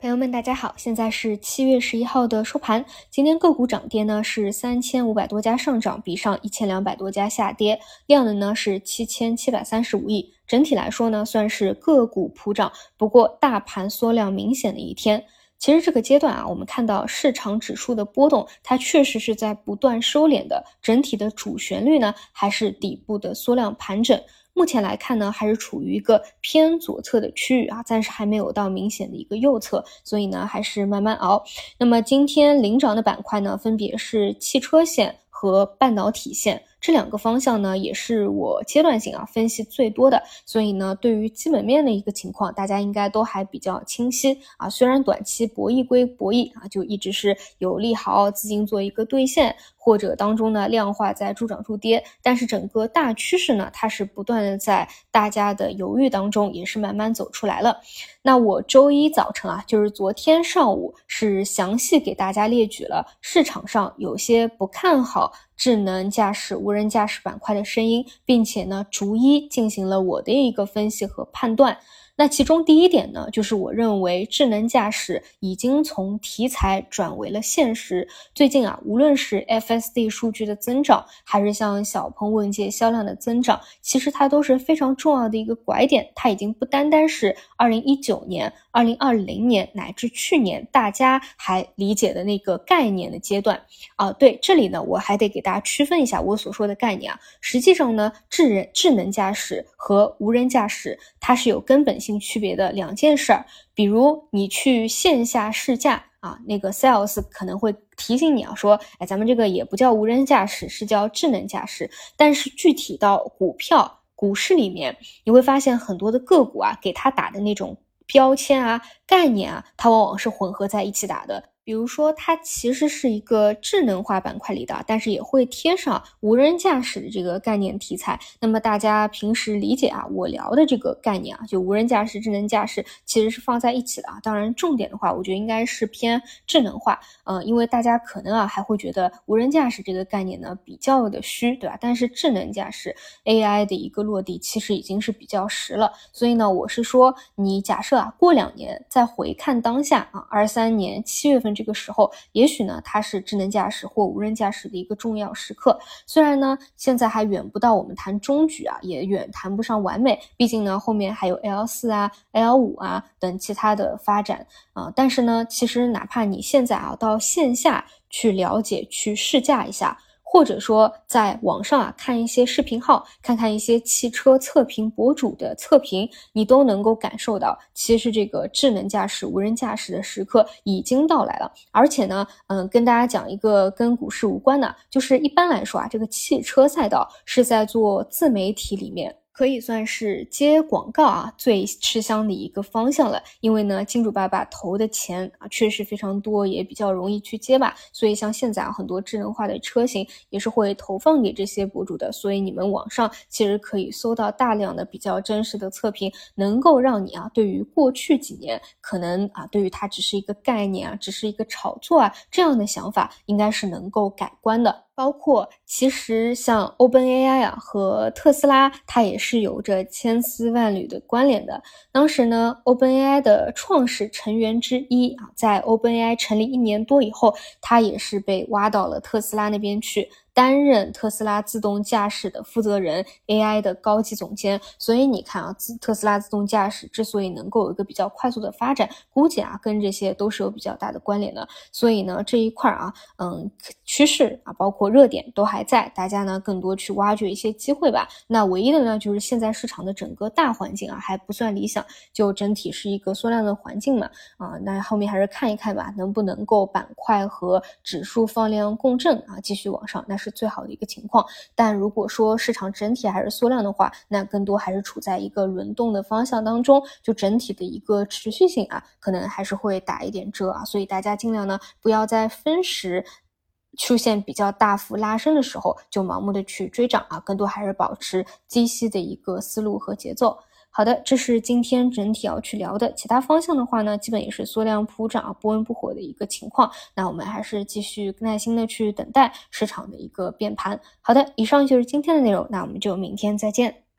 朋友们，大家好，现在是七月十一号的收盘。今天个股涨跌呢是三千五百多家上涨，比上一千两百多家下跌，量能呢是七千七百三十五亿。整体来说呢，算是个股普涨，不过大盘缩量明显的一天。其实这个阶段啊，我们看到市场指数的波动，它确实是在不断收敛的，整体的主旋律呢还是底部的缩量盘整。目前来看呢，还是处于一个偏左侧的区域啊，暂时还没有到明显的一个右侧，所以呢，还是慢慢熬。那么今天领涨的板块呢，分别是汽车线和半导体线。这两个方向呢，也是我阶段性啊分析最多的，所以呢，对于基本面的一个情况，大家应该都还比较清晰啊。虽然短期博弈归博弈啊，就一直是有利好资金做一个兑现，或者当中呢量化在助涨助跌，但是整个大趋势呢，它是不断的在大家的犹豫当中，也是慢慢走出来了。那我周一早晨啊，就是昨天上午是详细给大家列举了市场上有些不看好。智能驾驶、无人驾驶板块的声音，并且呢，逐一进行了我的一个分析和判断。那其中第一点呢，就是我认为智能驾驶已经从题材转为了现实。最近啊，无论是 FSD 数据的增长，还是像小鹏问界销量的增长，其实它都是非常重要的一个拐点。它已经不单单是二零一九年、二零二零年乃至去年大家还理解的那个概念的阶段啊。对，这里呢，我还得给大家区分一下我所说的概念啊。实际上呢，智人智能驾驶和无人驾驶，它是有根本性。性区别的两件事儿，比如你去线下试驾啊，那个 sales 可能会提醒你啊，说，哎，咱们这个也不叫无人驾驶，是叫智能驾驶。但是具体到股票、股市里面，你会发现很多的个股啊，给它打的那种标签啊、概念啊，它往往是混合在一起打的。比如说，它其实是一个智能化板块里的，但是也会贴上无人驾驶的这个概念题材。那么大家平时理解啊，我聊的这个概念啊，就无人驾驶、智能驾驶其实是放在一起的啊。当然，重点的话，我觉得应该是偏智能化，嗯，因为大家可能啊还会觉得无人驾驶这个概念呢比较的虚，对吧？但是智能驾驶 AI 的一个落地其实已经是比较实了。所以呢，我是说，你假设啊，过两年再回看当下啊，二三年七月份。这个时候，也许呢，它是智能驾驶或无人驾驶的一个重要时刻。虽然呢，现在还远不到我们谈中举啊，也远谈不上完美。毕竟呢，后面还有 L 四啊、L 五啊等其他的发展啊。但是呢，其实哪怕你现在啊到线下去了解、去试驾一下。或者说，在网上啊看一些视频号，看看一些汽车测评博主的测评，你都能够感受到，其实这个智能驾驶、无人驾驶的时刻已经到来了。而且呢，嗯，跟大家讲一个跟股市无关的，就是一般来说啊，这个汽车赛道是在做自媒体里面。可以算是接广告啊最吃香的一个方向了，因为呢金主爸爸投的钱啊确实非常多，也比较容易去接吧。所以像现在啊很多智能化的车型也是会投放给这些博主的，所以你们网上其实可以搜到大量的比较真实的测评，能够让你啊对于过去几年可能啊对于它只是一个概念啊，只是一个炒作啊这样的想法，应该是能够改观的。包括其实像 OpenAI 啊和特斯拉，它也是有着千丝万缕的关联的。当时呢，OpenAI 的创始成员之一啊，在 OpenAI 成立一年多以后，他也是被挖到了特斯拉那边去。担任特斯拉自动驾驶的负责人，AI 的高级总监。所以你看啊，自特斯拉自动驾驶之所以能够有一个比较快速的发展，估计啊跟这些都是有比较大的关联的。所以呢，这一块啊，嗯，趋势啊，包括热点都还在，大家呢更多去挖掘一些机会吧。那唯一的呢，就是现在市场的整个大环境啊还不算理想，就整体是一个缩量的环境嘛。啊，那后面还是看一看吧，能不能够板块和指数放量共振啊，继续往上。那是最好的一个情况，但如果说市场整体还是缩量的话，那更多还是处在一个轮动的方向当中，就整体的一个持续性啊，可能还是会打一点折啊，所以大家尽量呢不要在分时出现比较大幅拉升的时候就盲目的去追涨啊，更多还是保持低吸的一个思路和节奏。好的，这是今天整体要去聊的。其他方向的话呢，基本也是缩量普涨、不温不火的一个情况。那我们还是继续耐心的去等待市场的一个变盘。好的，以上就是今天的内容，那我们就明天再见。